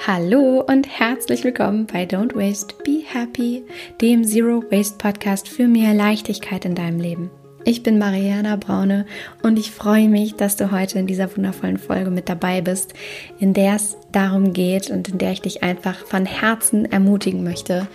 Hallo und herzlich willkommen bei Don't Waste, Be Happy, dem Zero Waste Podcast für mehr Leichtigkeit in deinem Leben. Ich bin Mariana Braune und ich freue mich, dass du heute in dieser wundervollen Folge mit dabei bist, in der es darum geht und in der ich dich einfach von Herzen ermutigen möchte,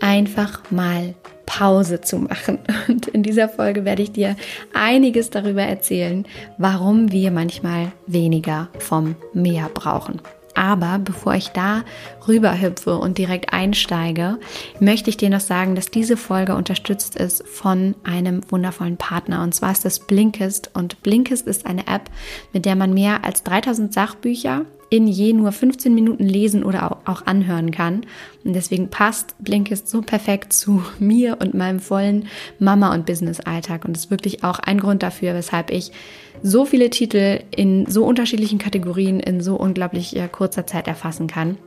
einfach mal Pause zu machen. Und in dieser Folge werde ich dir einiges darüber erzählen, warum wir manchmal weniger vom Meer brauchen. Aber bevor ich da rüber hüpfe und direkt einsteige, möchte ich dir noch sagen, dass diese Folge unterstützt ist von einem wundervollen Partner. Und zwar ist das Blinkist. Und Blinkist ist eine App, mit der man mehr als 3000 Sachbücher in je nur 15 Minuten lesen oder auch anhören kann. Und deswegen passt Blinkist so perfekt zu mir und meinem vollen Mama- und Business-Alltag. Und ist wirklich auch ein Grund dafür, weshalb ich so viele Titel in so unterschiedlichen Kategorien in so unglaublich kurzer Zeit erfassen kann.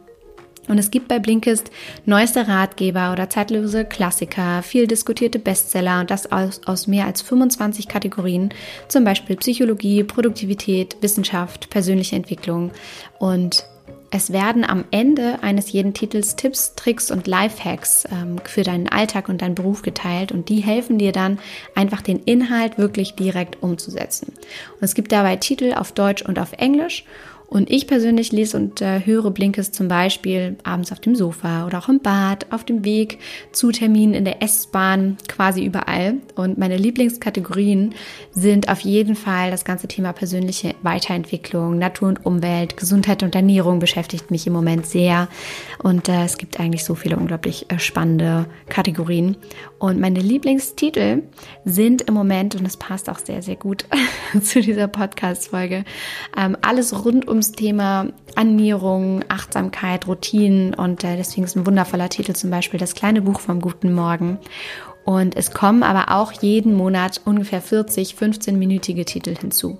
Und es gibt bei Blinkist neueste Ratgeber oder zeitlose Klassiker, viel diskutierte Bestseller und das aus, aus mehr als 25 Kategorien, zum Beispiel Psychologie, Produktivität, Wissenschaft, persönliche Entwicklung. Und es werden am Ende eines jeden Titels Tipps, Tricks und Lifehacks ähm, für deinen Alltag und deinen Beruf geteilt und die helfen dir dann einfach den Inhalt wirklich direkt umzusetzen. Und es gibt dabei Titel auf Deutsch und auf Englisch und ich persönlich lese und äh, höre Blinkes zum Beispiel abends auf dem Sofa oder auch im Bad, auf dem Weg zu Terminen in der S-Bahn, quasi überall. Und meine Lieblingskategorien sind auf jeden Fall das ganze Thema persönliche Weiterentwicklung, Natur und Umwelt, Gesundheit und Ernährung beschäftigt mich im Moment sehr. Und äh, es gibt eigentlich so viele unglaublich äh, spannende Kategorien. Und meine Lieblingstitel sind im Moment, und das passt auch sehr, sehr gut zu dieser Podcast-Folge, ähm, alles rund um ums Thema Annäherung, Achtsamkeit, Routinen und äh, deswegen ist ein wundervoller Titel zum Beispiel das kleine Buch vom guten Morgen. Und es kommen aber auch jeden Monat ungefähr 40, 15-minütige Titel hinzu.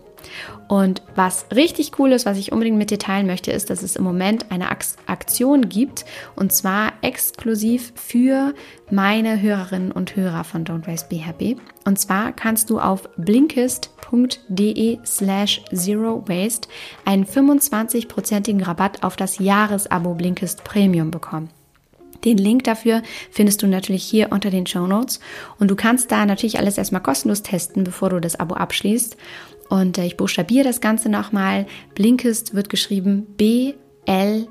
Und was richtig cool ist, was ich unbedingt mit dir teilen möchte, ist, dass es im Moment eine Aktion gibt und zwar exklusiv für meine Hörerinnen und Hörer von Don't Waste Be Happy. Und zwar kannst du auf blinkist.de slash zero waste einen 25-prozentigen Rabatt auf das Jahresabo Blinkist Premium bekommen. Den Link dafür findest du natürlich hier unter den Show Notes. Und du kannst da natürlich alles erstmal kostenlos testen, bevor du das Abo abschließt. Und äh, ich buchstabiere das Ganze nochmal. Blinkist wird geschrieben B-L-I-N-K-I-S-T.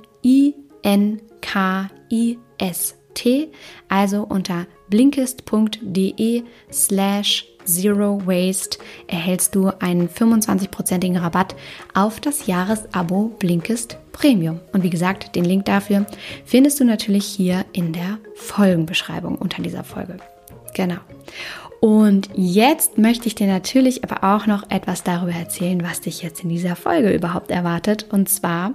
Also unter blinkist.de slash Zero Waste erhältst du einen 25%igen Rabatt auf das Jahresabo Blinkist Premium. Und wie gesagt, den Link dafür findest du natürlich hier in der Folgenbeschreibung unter dieser Folge. Genau. Und jetzt möchte ich dir natürlich aber auch noch etwas darüber erzählen, was dich jetzt in dieser Folge überhaupt erwartet. Und zwar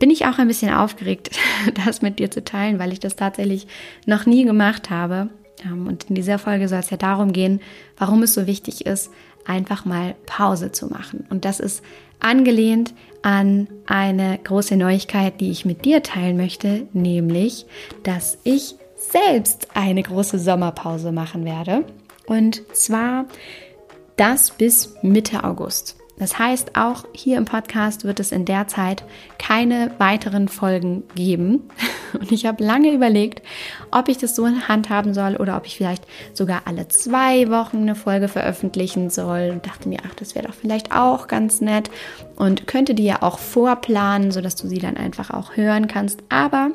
bin ich auch ein bisschen aufgeregt, das mit dir zu teilen, weil ich das tatsächlich noch nie gemacht habe. Ähm, und in dieser Folge soll es ja darum gehen, warum es so wichtig ist, einfach mal Pause zu machen. Und das ist angelehnt an eine große Neuigkeit, die ich mit dir teilen möchte, nämlich, dass ich selbst eine große Sommerpause machen werde. Und zwar das bis Mitte August. Das heißt, auch hier im Podcast wird es in der Zeit keine weiteren Folgen geben. Und ich habe lange überlegt, ob ich das so in Hand haben soll oder ob ich vielleicht sogar alle zwei Wochen eine Folge veröffentlichen soll. Und dachte mir, ach, das wäre doch vielleicht auch ganz nett. Und könnte die ja auch vorplanen, sodass du sie dann einfach auch hören kannst. Aber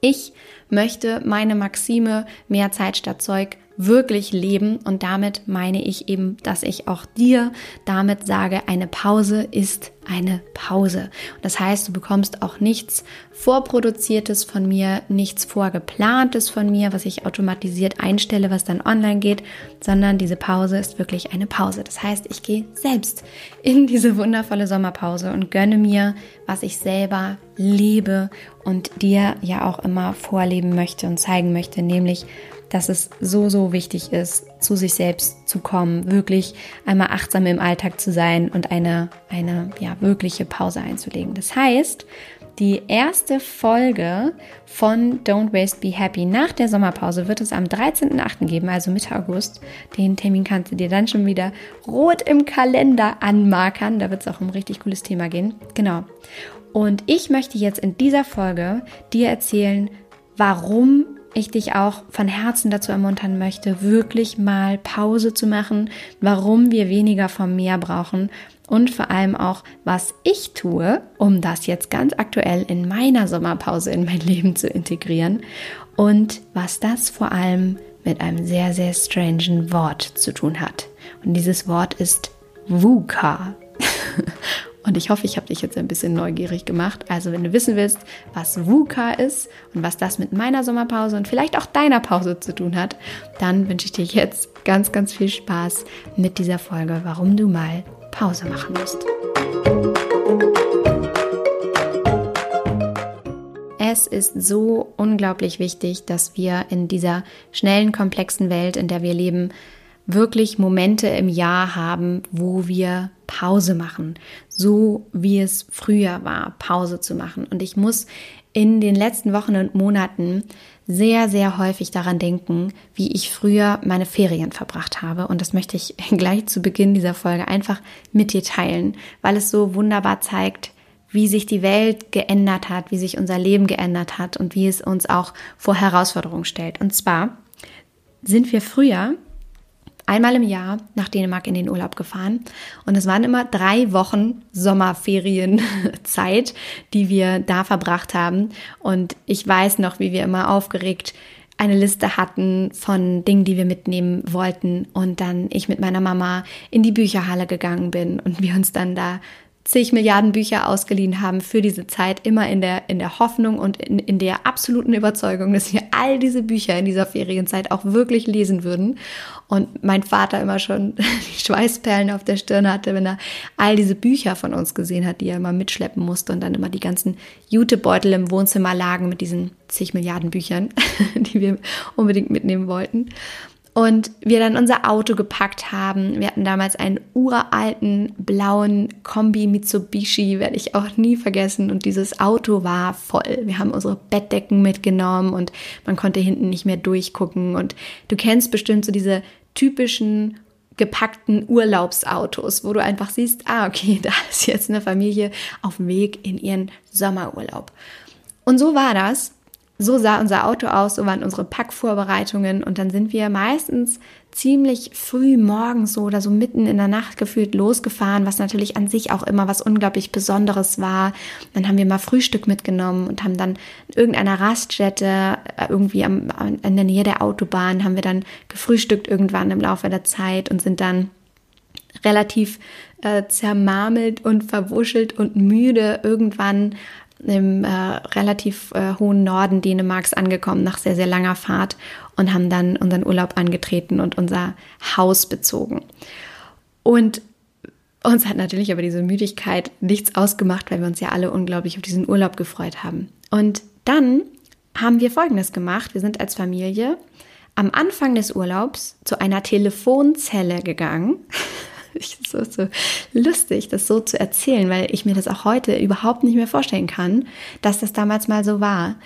ich möchte meine Maxime mehr Zeit statt Zeug wirklich leben. Und damit meine ich eben, dass ich auch dir damit sage, eine Pause ist eine Pause. Das heißt, du bekommst auch nichts vorproduziertes von mir, nichts vorgeplantes von mir, was ich automatisiert einstelle, was dann online geht, sondern diese Pause ist wirklich eine Pause. Das heißt, ich gehe selbst in diese wundervolle Sommerpause und gönne mir, was ich selber lebe und dir ja auch immer vorleben möchte und zeigen möchte, nämlich dass es so, so wichtig ist, zu sich selbst zu kommen, wirklich einmal achtsam im Alltag zu sein und eine, eine ja, wirkliche Pause einzulegen. Das heißt, die erste Folge von Don't Waste Be Happy nach der Sommerpause wird es am 13.08. geben, also Mitte August. Den Termin kannst du dir dann schon wieder rot im Kalender anmarkern. Da wird es auch um ein richtig cooles Thema gehen. Genau. Und ich möchte jetzt in dieser Folge dir erzählen, warum ich dich auch von Herzen dazu ermuntern möchte, wirklich mal Pause zu machen, warum wir weniger vom Meer brauchen und vor allem auch, was ich tue, um das jetzt ganz aktuell in meiner Sommerpause in mein Leben zu integrieren und was das vor allem mit einem sehr, sehr strangen Wort zu tun hat. Und dieses Wort ist VUCA. Und ich hoffe, ich habe dich jetzt ein bisschen neugierig gemacht. Also wenn du wissen willst, was VUCA ist und was das mit meiner Sommerpause und vielleicht auch deiner Pause zu tun hat, dann wünsche ich dir jetzt ganz, ganz viel Spaß mit dieser Folge, warum du mal Pause machen musst. Es ist so unglaublich wichtig, dass wir in dieser schnellen, komplexen Welt, in der wir leben, wirklich Momente im Jahr haben, wo wir Pause machen, so wie es früher war, Pause zu machen. Und ich muss in den letzten Wochen und Monaten sehr, sehr häufig daran denken, wie ich früher meine Ferien verbracht habe. Und das möchte ich gleich zu Beginn dieser Folge einfach mit dir teilen, weil es so wunderbar zeigt, wie sich die Welt geändert hat, wie sich unser Leben geändert hat und wie es uns auch vor Herausforderungen stellt. Und zwar sind wir früher einmal im Jahr nach Dänemark in den Urlaub gefahren. Und es waren immer drei Wochen Sommerferienzeit, die wir da verbracht haben. Und ich weiß noch, wie wir immer aufgeregt eine Liste hatten von Dingen, die wir mitnehmen wollten. Und dann ich mit meiner Mama in die Bücherhalle gegangen bin und wir uns dann da zig Milliarden Bücher ausgeliehen haben für diese Zeit, immer in der, in der Hoffnung und in, in der absoluten Überzeugung, dass wir all diese Bücher in dieser Ferienzeit auch wirklich lesen würden. Und mein Vater immer schon die Schweißperlen auf der Stirn hatte, wenn er all diese Bücher von uns gesehen hat, die er immer mitschleppen musste und dann immer die ganzen Jutebeutel im Wohnzimmer lagen mit diesen zig Milliarden Büchern, die wir unbedingt mitnehmen wollten und wir dann unser Auto gepackt haben. Wir hatten damals einen uralten blauen Kombi Mitsubishi, werde ich auch nie vergessen. Und dieses Auto war voll. Wir haben unsere Bettdecken mitgenommen und man konnte hinten nicht mehr durchgucken. Und du kennst bestimmt so diese typischen gepackten Urlaubsautos, wo du einfach siehst, ah, okay, da ist jetzt eine Familie auf dem Weg in ihren Sommerurlaub. Und so war das so sah unser Auto aus, so waren unsere Packvorbereitungen und dann sind wir meistens ziemlich früh morgens so oder so mitten in der Nacht gefühlt losgefahren, was natürlich an sich auch immer was unglaublich Besonderes war. Dann haben wir mal Frühstück mitgenommen und haben dann in irgendeiner Raststätte äh, irgendwie am, in der Nähe der Autobahn haben wir dann gefrühstückt irgendwann im Laufe der Zeit und sind dann relativ äh, zermarmelt und verwuschelt und müde irgendwann im äh, relativ äh, hohen Norden Dänemarks angekommen nach sehr, sehr langer Fahrt und haben dann unseren Urlaub angetreten und unser Haus bezogen. Und uns hat natürlich aber diese Müdigkeit nichts ausgemacht, weil wir uns ja alle unglaublich auf diesen Urlaub gefreut haben. Und dann haben wir Folgendes gemacht. Wir sind als Familie am Anfang des Urlaubs zu einer Telefonzelle gegangen. ich so, so lustig, das so zu erzählen, weil ich mir das auch heute überhaupt nicht mehr vorstellen kann, dass das damals mal so war.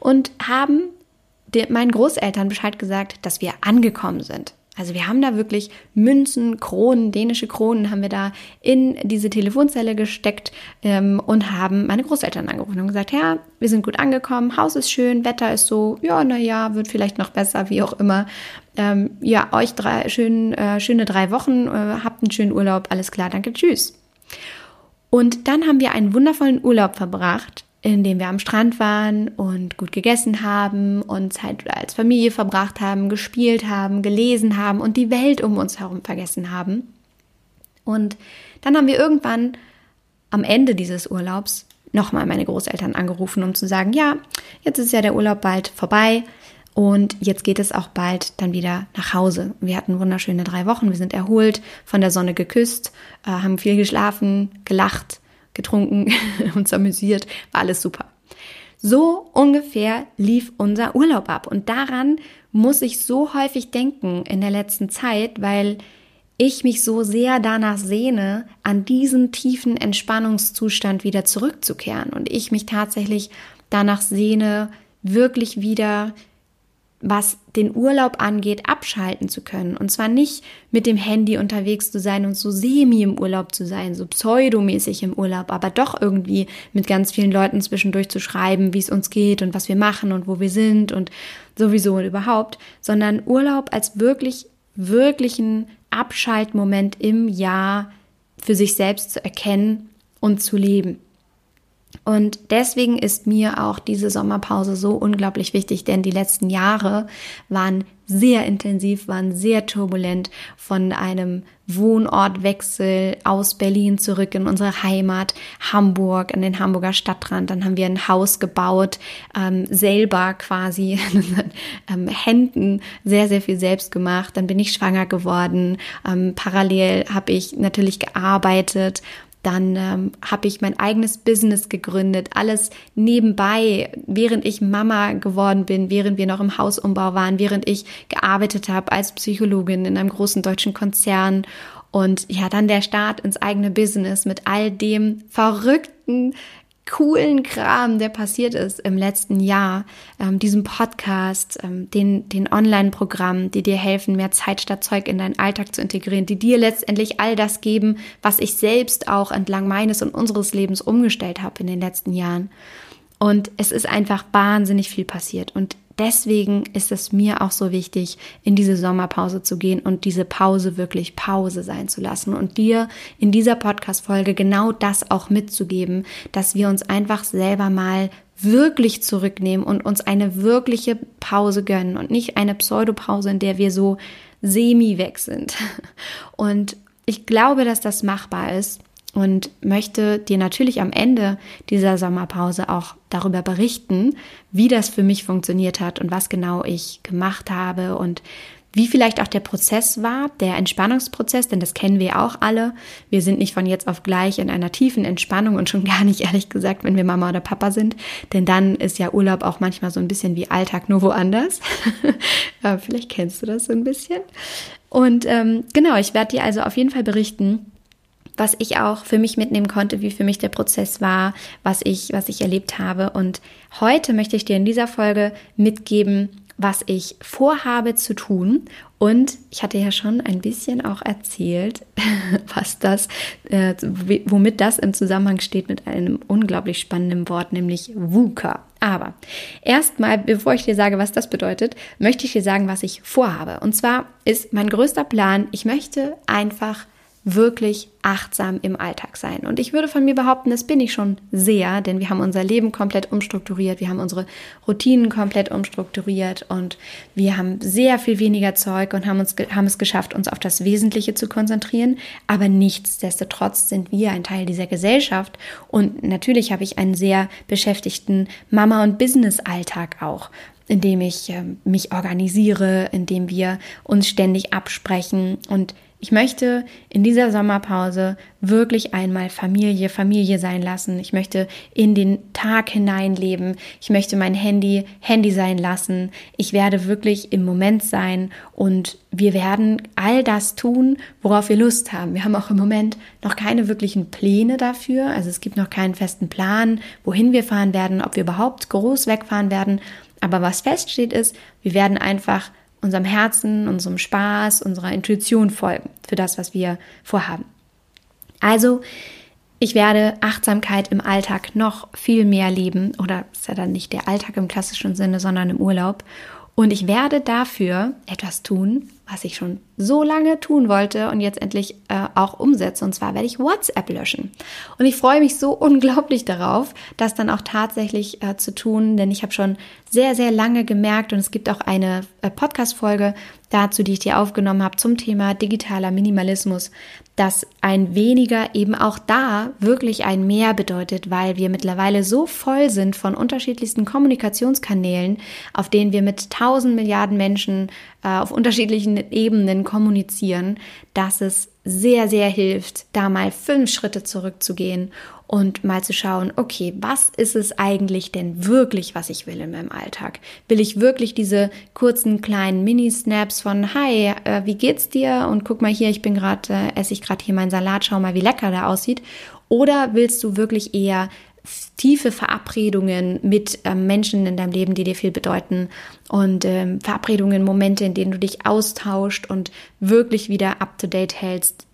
Und haben meinen Großeltern Bescheid gesagt, dass wir angekommen sind. Also wir haben da wirklich Münzen, Kronen, dänische Kronen haben wir da in diese Telefonzelle gesteckt ähm, und haben meine Großeltern angerufen und gesagt, ja, wir sind gut angekommen, Haus ist schön, Wetter ist so, ja, naja, wird vielleicht noch besser, wie auch immer. Ähm, ja, euch drei, schön, äh, schöne drei Wochen, äh, habt einen schönen Urlaub, alles klar, danke, tschüss. Und dann haben wir einen wundervollen Urlaub verbracht in dem wir am Strand waren und gut gegessen haben und Zeit als Familie verbracht haben, gespielt haben, gelesen haben und die Welt um uns herum vergessen haben. Und dann haben wir irgendwann am Ende dieses Urlaubs nochmal meine Großeltern angerufen, um zu sagen, ja, jetzt ist ja der Urlaub bald vorbei und jetzt geht es auch bald dann wieder nach Hause. Wir hatten wunderschöne drei Wochen, wir sind erholt, von der Sonne geküsst, äh, haben viel geschlafen, gelacht getrunken, uns amüsiert, war alles super. So ungefähr lief unser Urlaub ab. Und daran muss ich so häufig denken in der letzten Zeit, weil ich mich so sehr danach sehne, an diesen tiefen Entspannungszustand wieder zurückzukehren und ich mich tatsächlich danach sehne, wirklich wieder, was den Urlaub angeht, abschalten zu können. Und zwar nicht mit dem Handy unterwegs zu sein und so semi im Urlaub zu sein, so pseudomäßig im Urlaub, aber doch irgendwie mit ganz vielen Leuten zwischendurch zu schreiben, wie es uns geht und was wir machen und wo wir sind und sowieso und überhaupt, sondern Urlaub als wirklich, wirklichen Abschaltmoment im Jahr für sich selbst zu erkennen und zu leben. Und deswegen ist mir auch diese Sommerpause so unglaublich wichtig, denn die letzten Jahre waren sehr intensiv, waren sehr turbulent von einem Wohnortwechsel aus Berlin zurück in unsere Heimat Hamburg, an den Hamburger Stadtrand. Dann haben wir ein Haus gebaut, ähm, selber quasi in unseren ähm, Händen sehr, sehr viel selbst gemacht. Dann bin ich schwanger geworden. Ähm, parallel habe ich natürlich gearbeitet dann ähm, habe ich mein eigenes Business gegründet, alles nebenbei, während ich Mama geworden bin, während wir noch im Hausumbau waren, während ich gearbeitet habe als Psychologin in einem großen deutschen Konzern. Und ja, dann der Start ins eigene Business mit all dem verrückten, coolen Kram, der passiert ist im letzten Jahr, ähm, diesem Podcast, ähm, den, den Online-Programmen, die dir helfen, mehr Zeit statt Zeug in deinen Alltag zu integrieren, die dir letztendlich all das geben, was ich selbst auch entlang meines und unseres Lebens umgestellt habe in den letzten Jahren. Und es ist einfach wahnsinnig viel passiert. Und deswegen ist es mir auch so wichtig, in diese Sommerpause zu gehen und diese Pause wirklich Pause sein zu lassen und dir in dieser Podcast-Folge genau das auch mitzugeben, dass wir uns einfach selber mal wirklich zurücknehmen und uns eine wirkliche Pause gönnen und nicht eine Pseudopause, in der wir so semi weg sind. Und ich glaube, dass das machbar ist und möchte dir natürlich am Ende dieser Sommerpause auch darüber berichten, wie das für mich funktioniert hat und was genau ich gemacht habe und wie vielleicht auch der Prozess war, der Entspannungsprozess, denn das kennen wir auch alle. Wir sind nicht von jetzt auf gleich in einer tiefen Entspannung und schon gar nicht ehrlich gesagt, wenn wir Mama oder Papa sind, denn dann ist ja Urlaub auch manchmal so ein bisschen wie Alltag nur woanders. vielleicht kennst du das so ein bisschen. Und ähm, genau, ich werde dir also auf jeden Fall berichten, was ich auch für mich mitnehmen konnte, wie für mich der Prozess war, was ich, was ich erlebt habe. Und heute möchte ich dir in dieser Folge mitgeben, was ich vorhabe zu tun. Und ich hatte ja schon ein bisschen auch erzählt, was das, äh, womit das im Zusammenhang steht mit einem unglaublich spannenden Wort, nämlich VUCA. Aber erstmal, bevor ich dir sage, was das bedeutet, möchte ich dir sagen, was ich vorhabe. Und zwar ist mein größter Plan, ich möchte einfach wirklich achtsam im Alltag sein. Und ich würde von mir behaupten, das bin ich schon sehr, denn wir haben unser Leben komplett umstrukturiert, wir haben unsere Routinen komplett umstrukturiert und wir haben sehr viel weniger Zeug und haben, uns, haben es geschafft, uns auf das Wesentliche zu konzentrieren. Aber nichtsdestotrotz sind wir ein Teil dieser Gesellschaft und natürlich habe ich einen sehr beschäftigten Mama- und Business-Alltag auch indem ich äh, mich organisiere, indem wir uns ständig absprechen und ich möchte in dieser Sommerpause wirklich einmal Familie, Familie sein lassen. Ich möchte in den Tag hineinleben. Ich möchte mein Handy Handy sein lassen. Ich werde wirklich im Moment sein und wir werden all das tun, worauf wir Lust haben. Wir haben auch im Moment noch keine wirklichen Pläne dafür. Also es gibt noch keinen festen Plan, wohin wir fahren werden, ob wir überhaupt groß wegfahren werden. Aber was feststeht ist, wir werden einfach unserem Herzen, unserem Spaß, unserer Intuition folgen für das, was wir vorhaben. Also, ich werde Achtsamkeit im Alltag noch viel mehr leben, oder ist ja dann nicht der Alltag im klassischen Sinne, sondern im Urlaub. Und ich werde dafür etwas tun, was ich schon so lange tun wollte und jetzt endlich äh, auch umsetze. Und zwar werde ich WhatsApp löschen. Und ich freue mich so unglaublich darauf, das dann auch tatsächlich äh, zu tun, denn ich habe schon sehr, sehr lange gemerkt und es gibt auch eine äh, Podcast-Folge dazu, die ich dir aufgenommen habe zum Thema digitaler Minimalismus, dass ein weniger eben auch da wirklich ein mehr bedeutet, weil wir mittlerweile so voll sind von unterschiedlichsten Kommunikationskanälen, auf denen wir mit tausend Milliarden Menschen auf unterschiedlichen Ebenen kommunizieren, dass es sehr, sehr hilft, da mal fünf Schritte zurückzugehen und mal zu schauen, okay, was ist es eigentlich denn wirklich, was ich will in meinem Alltag? Will ich wirklich diese kurzen kleinen Mini-Snaps von Hi, äh, wie geht's dir? Und guck mal hier, ich bin gerade, äh, esse ich gerade hier meinen Salat, schau mal, wie lecker der aussieht. Oder willst du wirklich eher tiefe Verabredungen mit ähm, Menschen in deinem Leben, die dir viel bedeuten und ähm, Verabredungen, Momente, in denen du dich austauscht und wirklich wieder up-to-date hältst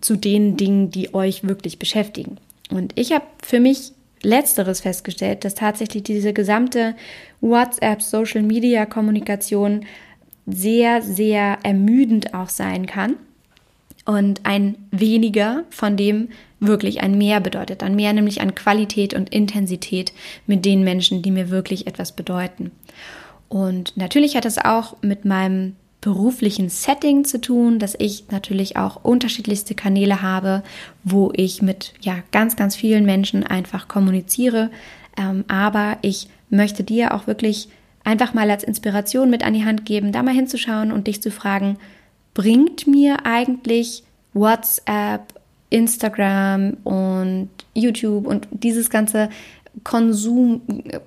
zu den Dingen, die euch wirklich beschäftigen. Und ich habe für mich letzteres festgestellt, dass tatsächlich diese gesamte WhatsApp, Social Media Kommunikation sehr, sehr ermüdend auch sein kann und ein weniger von dem wirklich ein Mehr bedeutet. Ein Mehr nämlich an Qualität und Intensität mit den Menschen, die mir wirklich etwas bedeuten. Und natürlich hat es auch mit meinem beruflichen Setting zu tun, dass ich natürlich auch unterschiedlichste Kanäle habe, wo ich mit ja ganz, ganz vielen Menschen einfach kommuniziere. Ähm, aber ich möchte dir auch wirklich einfach mal als Inspiration mit an die Hand geben, da mal hinzuschauen und dich zu fragen, bringt mir eigentlich WhatsApp, Instagram und YouTube und dieses ganze Konsum,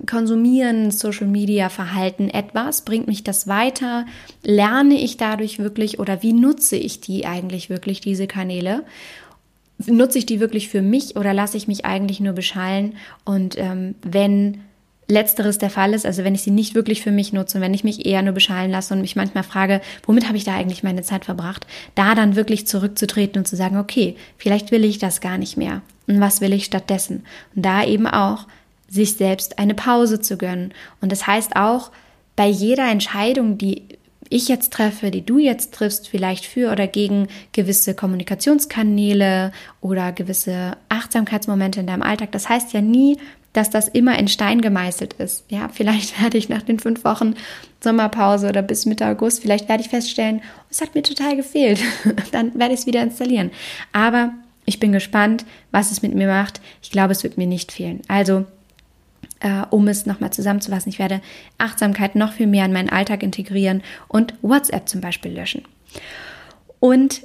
Konsumieren, Social Media Verhalten etwas? Bringt mich das weiter? Lerne ich dadurch wirklich oder wie nutze ich die eigentlich wirklich, diese Kanäle? Nutze ich die wirklich für mich oder lasse ich mich eigentlich nur beschallen? Und ähm, wenn letzteres der Fall ist, also wenn ich sie nicht wirklich für mich nutze und wenn ich mich eher nur beschallen lasse und mich manchmal frage, womit habe ich da eigentlich meine Zeit verbracht, da dann wirklich zurückzutreten und zu sagen, okay, vielleicht will ich das gar nicht mehr. Und was will ich stattdessen? Und da eben auch sich selbst eine Pause zu gönnen. Und das heißt auch, bei jeder Entscheidung, die ich jetzt treffe, die du jetzt triffst, vielleicht für oder gegen gewisse Kommunikationskanäle oder gewisse Achtsamkeitsmomente in deinem Alltag. Das heißt ja nie, dass das immer in Stein gemeißelt ist. Ja, vielleicht werde ich nach den fünf Wochen Sommerpause oder bis Mitte August, vielleicht werde ich feststellen, es hat mir total gefehlt. Dann werde ich es wieder installieren. Aber ich bin gespannt, was es mit mir macht. Ich glaube, es wird mir nicht fehlen. Also, äh, um es nochmal zusammenzufassen, ich werde Achtsamkeit noch viel mehr in meinen Alltag integrieren und WhatsApp zum Beispiel löschen. Und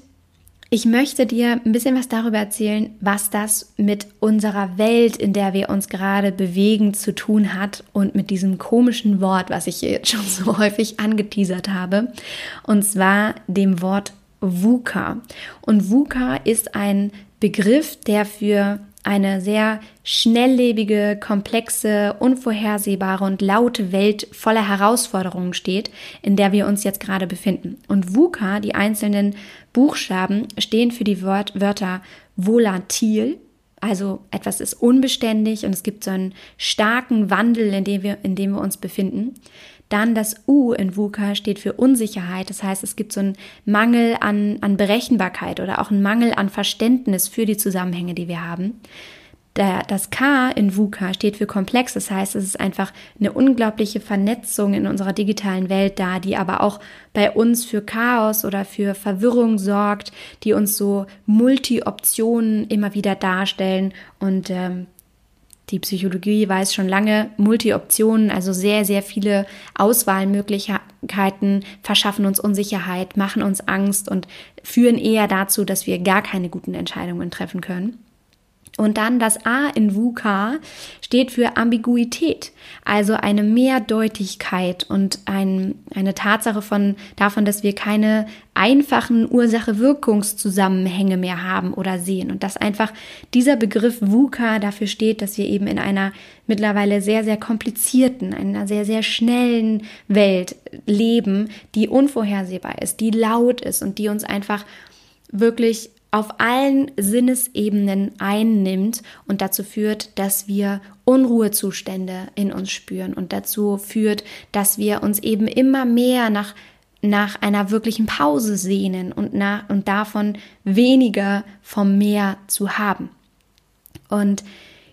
ich möchte dir ein bisschen was darüber erzählen, was das mit unserer Welt, in der wir uns gerade bewegen, zu tun hat und mit diesem komischen Wort, was ich jetzt schon so häufig angeteasert habe, und zwar dem Wort VUCA. Und VUCA ist ein Begriff, der für eine sehr schnelllebige, komplexe, unvorhersehbare und laute Welt voller Herausforderungen steht, in der wir uns jetzt gerade befinden. Und VUCA, die einzelnen Buchstaben, stehen für die Wort Wörter volatil, also etwas ist unbeständig und es gibt so einen starken Wandel, in dem wir, in dem wir uns befinden. Dann das U in VUCA steht für Unsicherheit. Das heißt, es gibt so einen Mangel an, an Berechenbarkeit oder auch einen Mangel an Verständnis für die Zusammenhänge, die wir haben. Das K in VUCA steht für komplex, das heißt, es ist einfach eine unglaubliche Vernetzung in unserer digitalen Welt da, die aber auch bei uns für Chaos oder für Verwirrung sorgt, die uns so Multi-Optionen immer wieder darstellen und ähm, die Psychologie weiß schon lange, Multi-Optionen, also sehr, sehr viele Auswahlmöglichkeiten verschaffen uns Unsicherheit, machen uns Angst und führen eher dazu, dass wir gar keine guten Entscheidungen treffen können. Und dann das A in VUCA steht für Ambiguität, also eine Mehrdeutigkeit und ein, eine Tatsache von, davon, dass wir keine einfachen Ursache-Wirkungszusammenhänge mehr haben oder sehen. Und dass einfach dieser Begriff VUCA dafür steht, dass wir eben in einer mittlerweile sehr, sehr komplizierten, einer sehr, sehr schnellen Welt leben, die unvorhersehbar ist, die laut ist und die uns einfach wirklich auf allen Sinnesebenen einnimmt und dazu führt, dass wir Unruhezustände in uns spüren und dazu führt, dass wir uns eben immer mehr nach nach einer wirklichen Pause sehnen und, nach, und davon weniger vom Meer zu haben. Und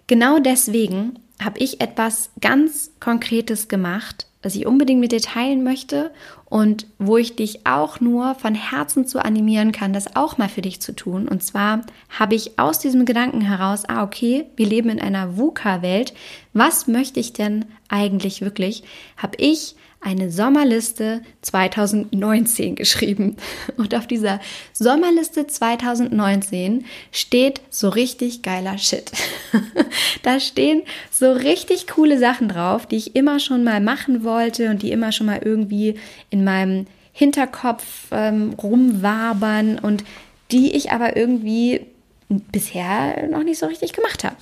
genau deswegen habe ich etwas ganz Konkretes gemacht, was ich unbedingt mit dir teilen möchte und wo ich dich auch nur von Herzen zu animieren kann, das auch mal für dich zu tun. Und zwar habe ich aus diesem Gedanken heraus, ah, okay, wir leben in einer VUCA-Welt. Was möchte ich denn eigentlich wirklich? Habe ich eine Sommerliste 2019 geschrieben. Und auf dieser Sommerliste 2019 steht so richtig geiler Shit. da stehen so richtig coole Sachen drauf, die ich immer schon mal machen wollte und die immer schon mal irgendwie in meinem Hinterkopf ähm, rumwabern und die ich aber irgendwie bisher noch nicht so richtig gemacht habe.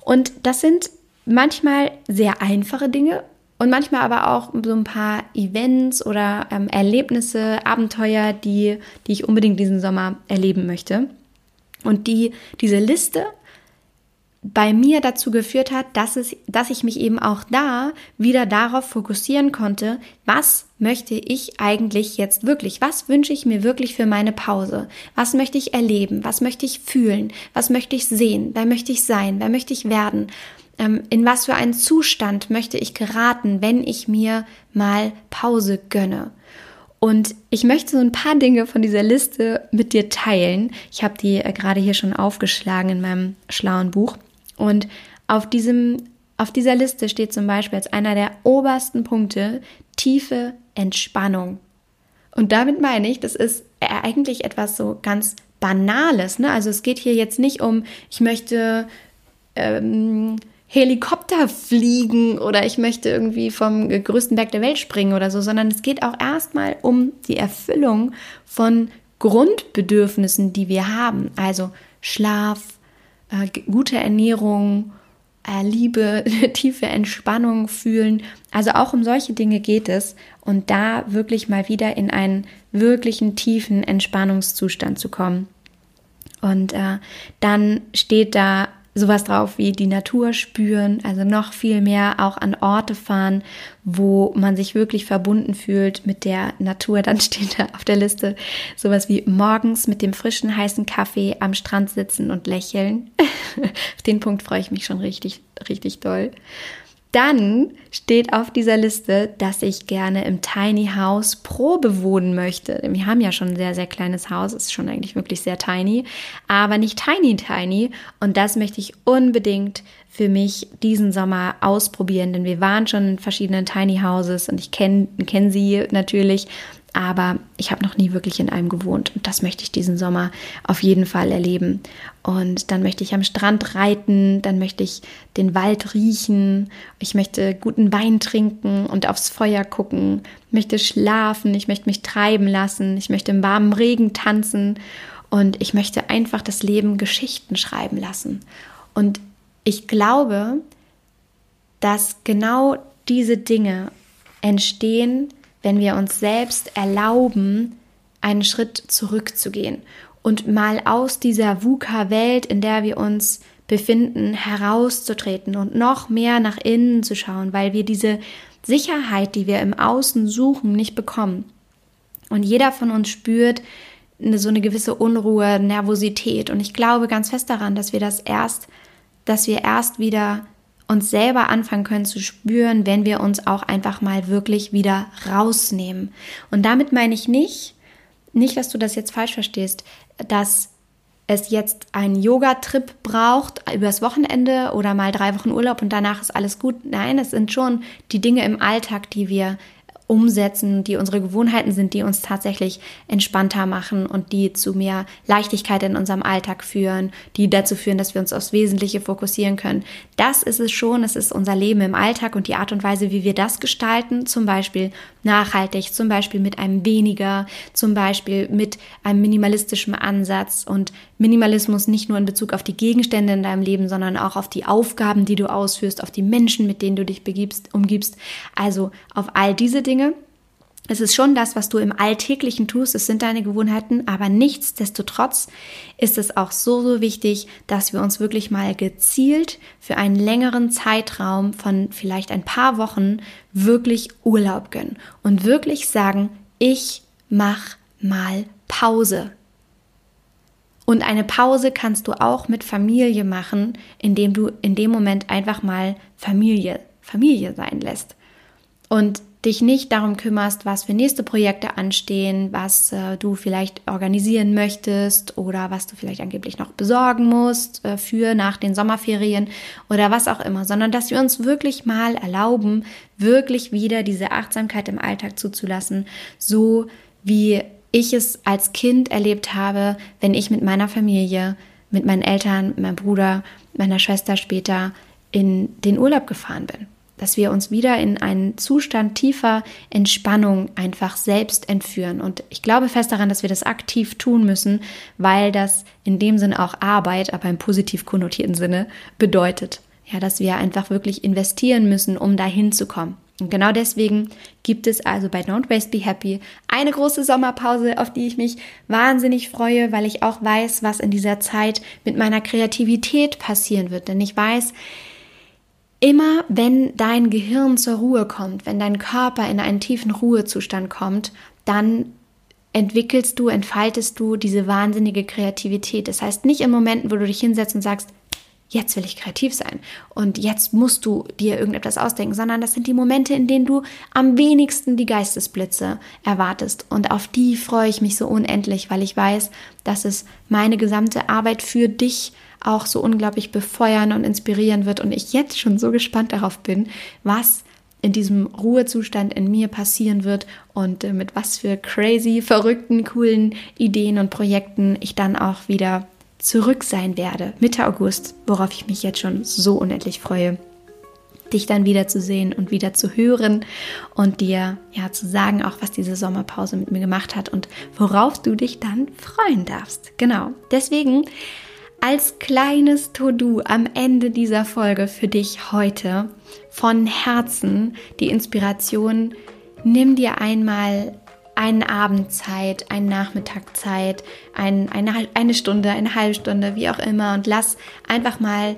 Und das sind manchmal sehr einfache Dinge und manchmal aber auch so ein paar Events oder ähm, Erlebnisse, Abenteuer, die, die ich unbedingt diesen Sommer erleben möchte. Und die, diese Liste bei mir dazu geführt hat, dass, es, dass ich mich eben auch da wieder darauf fokussieren konnte, was möchte ich eigentlich jetzt wirklich? Was wünsche ich mir wirklich für meine Pause? Was möchte ich erleben? Was möchte ich fühlen? Was möchte ich sehen? Wer möchte ich sein? Wer möchte ich werden? Ähm, in was für einen Zustand möchte ich geraten, wenn ich mir mal Pause gönne. Und ich möchte so ein paar Dinge von dieser Liste mit dir teilen. Ich habe die äh, gerade hier schon aufgeschlagen in meinem schlauen Buch. Und auf, diesem, auf dieser Liste steht zum Beispiel als einer der obersten Punkte tiefe Entspannung. Und damit meine ich, das ist eigentlich etwas so ganz Banales. Ne? Also es geht hier jetzt nicht um, ich möchte ähm, Helikopter fliegen oder ich möchte irgendwie vom größten Berg der Welt springen oder so, sondern es geht auch erstmal um die Erfüllung von Grundbedürfnissen, die wir haben. Also Schlaf, äh, gute Ernährung, äh, Liebe, tiefe Entspannung fühlen. Also auch um solche Dinge geht es und da wirklich mal wieder in einen wirklichen tiefen Entspannungszustand zu kommen. Und äh, dann steht da sowas drauf wie die Natur spüren, also noch viel mehr auch an Orte fahren, wo man sich wirklich verbunden fühlt mit der Natur. Dann steht da auf der Liste sowas wie morgens mit dem frischen heißen Kaffee am Strand sitzen und lächeln. auf den Punkt freue ich mich schon richtig, richtig doll. Dann steht auf dieser Liste, dass ich gerne im Tiny House Probe wohnen möchte. Wir haben ja schon ein sehr, sehr kleines Haus, ist schon eigentlich wirklich sehr tiny, aber nicht tiny, tiny. Und das möchte ich unbedingt für mich diesen Sommer ausprobieren, denn wir waren schon in verschiedenen Tiny Houses und ich kenne kenn sie natürlich aber ich habe noch nie wirklich in einem gewohnt und das möchte ich diesen Sommer auf jeden Fall erleben. Und dann möchte ich am Strand reiten, dann möchte ich den Wald riechen, ich möchte guten Wein trinken und aufs Feuer gucken, möchte schlafen, ich möchte mich treiben lassen, ich möchte im warmen Regen tanzen und ich möchte einfach das Leben Geschichten schreiben lassen. Und ich glaube, dass genau diese Dinge entstehen, wenn wir uns selbst erlauben, einen Schritt zurückzugehen und mal aus dieser VUCA-Welt, in der wir uns befinden, herauszutreten und noch mehr nach innen zu schauen, weil wir diese Sicherheit, die wir im Außen suchen, nicht bekommen. Und jeder von uns spürt eine, so eine gewisse Unruhe, Nervosität. Und ich glaube ganz fest daran, dass wir das erst, dass wir erst wieder uns selber anfangen können zu spüren, wenn wir uns auch einfach mal wirklich wieder rausnehmen. Und damit meine ich nicht, nicht, dass du das jetzt falsch verstehst, dass es jetzt einen Yoga-Trip braucht übers Wochenende oder mal drei Wochen Urlaub und danach ist alles gut. Nein, es sind schon die Dinge im Alltag, die wir umsetzen, die unsere Gewohnheiten sind, die uns tatsächlich entspannter machen und die zu mehr Leichtigkeit in unserem Alltag führen, die dazu führen, dass wir uns aufs Wesentliche fokussieren können. Das ist es schon, es ist unser Leben im Alltag und die Art und Weise, wie wir das gestalten, zum Beispiel nachhaltig, zum Beispiel mit einem weniger, zum Beispiel mit einem minimalistischen Ansatz und Minimalismus nicht nur in Bezug auf die Gegenstände in deinem Leben, sondern auch auf die Aufgaben, die du ausführst, auf die Menschen, mit denen du dich begibst, umgibst. Also auf all diese Dinge. Es ist schon das, was du im Alltäglichen tust, es sind deine Gewohnheiten, aber nichtsdestotrotz ist es auch so, so wichtig, dass wir uns wirklich mal gezielt für einen längeren Zeitraum von vielleicht ein paar Wochen wirklich Urlaub gönnen und wirklich sagen, ich mach mal Pause. Und eine Pause kannst du auch mit Familie machen, indem du in dem Moment einfach mal Familie, Familie sein lässt. Und dich nicht darum kümmerst, was für nächste Projekte anstehen, was äh, du vielleicht organisieren möchtest oder was du vielleicht angeblich noch besorgen musst äh, für nach den Sommerferien oder was auch immer, sondern dass wir uns wirklich mal erlauben, wirklich wieder diese Achtsamkeit im Alltag zuzulassen, so wie ich es als Kind erlebt habe, wenn ich mit meiner Familie, mit meinen Eltern, meinem Bruder, meiner Schwester später in den Urlaub gefahren bin dass wir uns wieder in einen Zustand tiefer Entspannung einfach selbst entführen. Und ich glaube fest daran, dass wir das aktiv tun müssen, weil das in dem Sinne auch Arbeit, aber im positiv konnotierten Sinne bedeutet. Ja, dass wir einfach wirklich investieren müssen, um dahin zu kommen. Und genau deswegen gibt es also bei Don't Waste Be Happy eine große Sommerpause, auf die ich mich wahnsinnig freue, weil ich auch weiß, was in dieser Zeit mit meiner Kreativität passieren wird. Denn ich weiß, Immer wenn dein Gehirn zur Ruhe kommt, wenn dein Körper in einen tiefen Ruhezustand kommt, dann entwickelst du, entfaltest du diese wahnsinnige Kreativität. Das heißt, nicht in Momenten, wo du dich hinsetzt und sagst, jetzt will ich kreativ sein und jetzt musst du dir irgendetwas ausdenken, sondern das sind die Momente, in denen du am wenigsten die Geistesblitze erwartest. Und auf die freue ich mich so unendlich, weil ich weiß, dass es meine gesamte Arbeit für dich auch so unglaublich befeuern und inspirieren wird und ich jetzt schon so gespannt darauf bin, was in diesem Ruhezustand in mir passieren wird und äh, mit was für crazy, verrückten, coolen Ideen und Projekten ich dann auch wieder zurück sein werde, Mitte August, worauf ich mich jetzt schon so unendlich freue, dich dann wieder zu sehen und wieder zu hören und dir ja zu sagen, auch was diese Sommerpause mit mir gemacht hat und worauf du dich dann freuen darfst. Genau. Deswegen als kleines To-Do am Ende dieser Folge für dich heute von Herzen die Inspiration, nimm dir einmal einen Abend Zeit, einen Nachmittag Zeit, ein, eine, eine Stunde, eine halbe Stunde, wie auch immer und lass einfach mal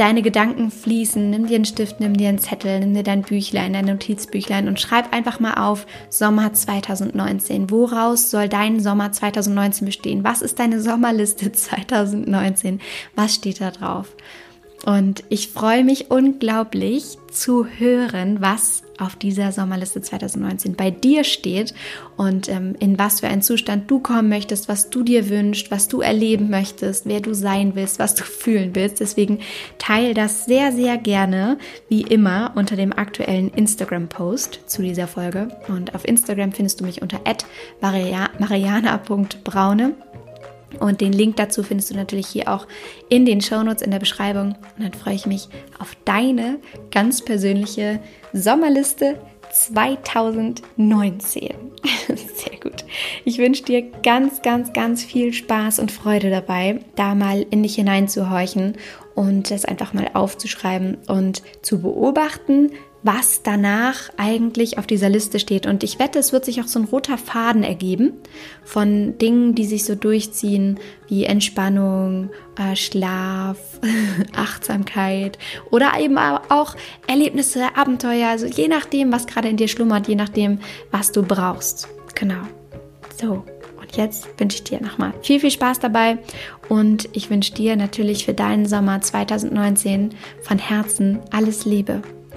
deine Gedanken fließen. Nimm dir einen Stift, nimm dir einen Zettel, nimm dir dein Büchlein, dein Notizbüchlein und schreib einfach mal auf Sommer 2019. Woraus soll dein Sommer 2019 bestehen? Was ist deine Sommerliste 2019? Was steht da drauf? Und ich freue mich unglaublich zu hören, was auf dieser Sommerliste 2019 bei dir steht und ähm, in was für einen Zustand du kommen möchtest, was du dir wünschst, was du erleben möchtest, wer du sein willst, was du fühlen willst. Deswegen teile das sehr, sehr gerne, wie immer, unter dem aktuellen Instagram-Post zu dieser Folge. Und auf Instagram findest du mich unter mariana.braune. Und den Link dazu findest du natürlich hier auch in den Shownotes in der Beschreibung. Und dann freue ich mich auf deine ganz persönliche Sommerliste 2019. Sehr gut. Ich wünsche dir ganz, ganz, ganz viel Spaß und Freude dabei, da mal in dich hineinzuhorchen und das einfach mal aufzuschreiben und zu beobachten, was danach eigentlich auf dieser Liste steht. Und ich wette, es wird sich auch so ein roter Faden ergeben von Dingen, die sich so durchziehen, wie Entspannung, äh, Schlaf, Achtsamkeit oder eben auch Erlebnisse, Abenteuer. Also je nachdem, was gerade in dir schlummert, je nachdem, was du brauchst. Genau. So. Und jetzt wünsche ich dir nochmal viel, viel Spaß dabei und ich wünsche dir natürlich für deinen Sommer 2019 von Herzen alles Liebe.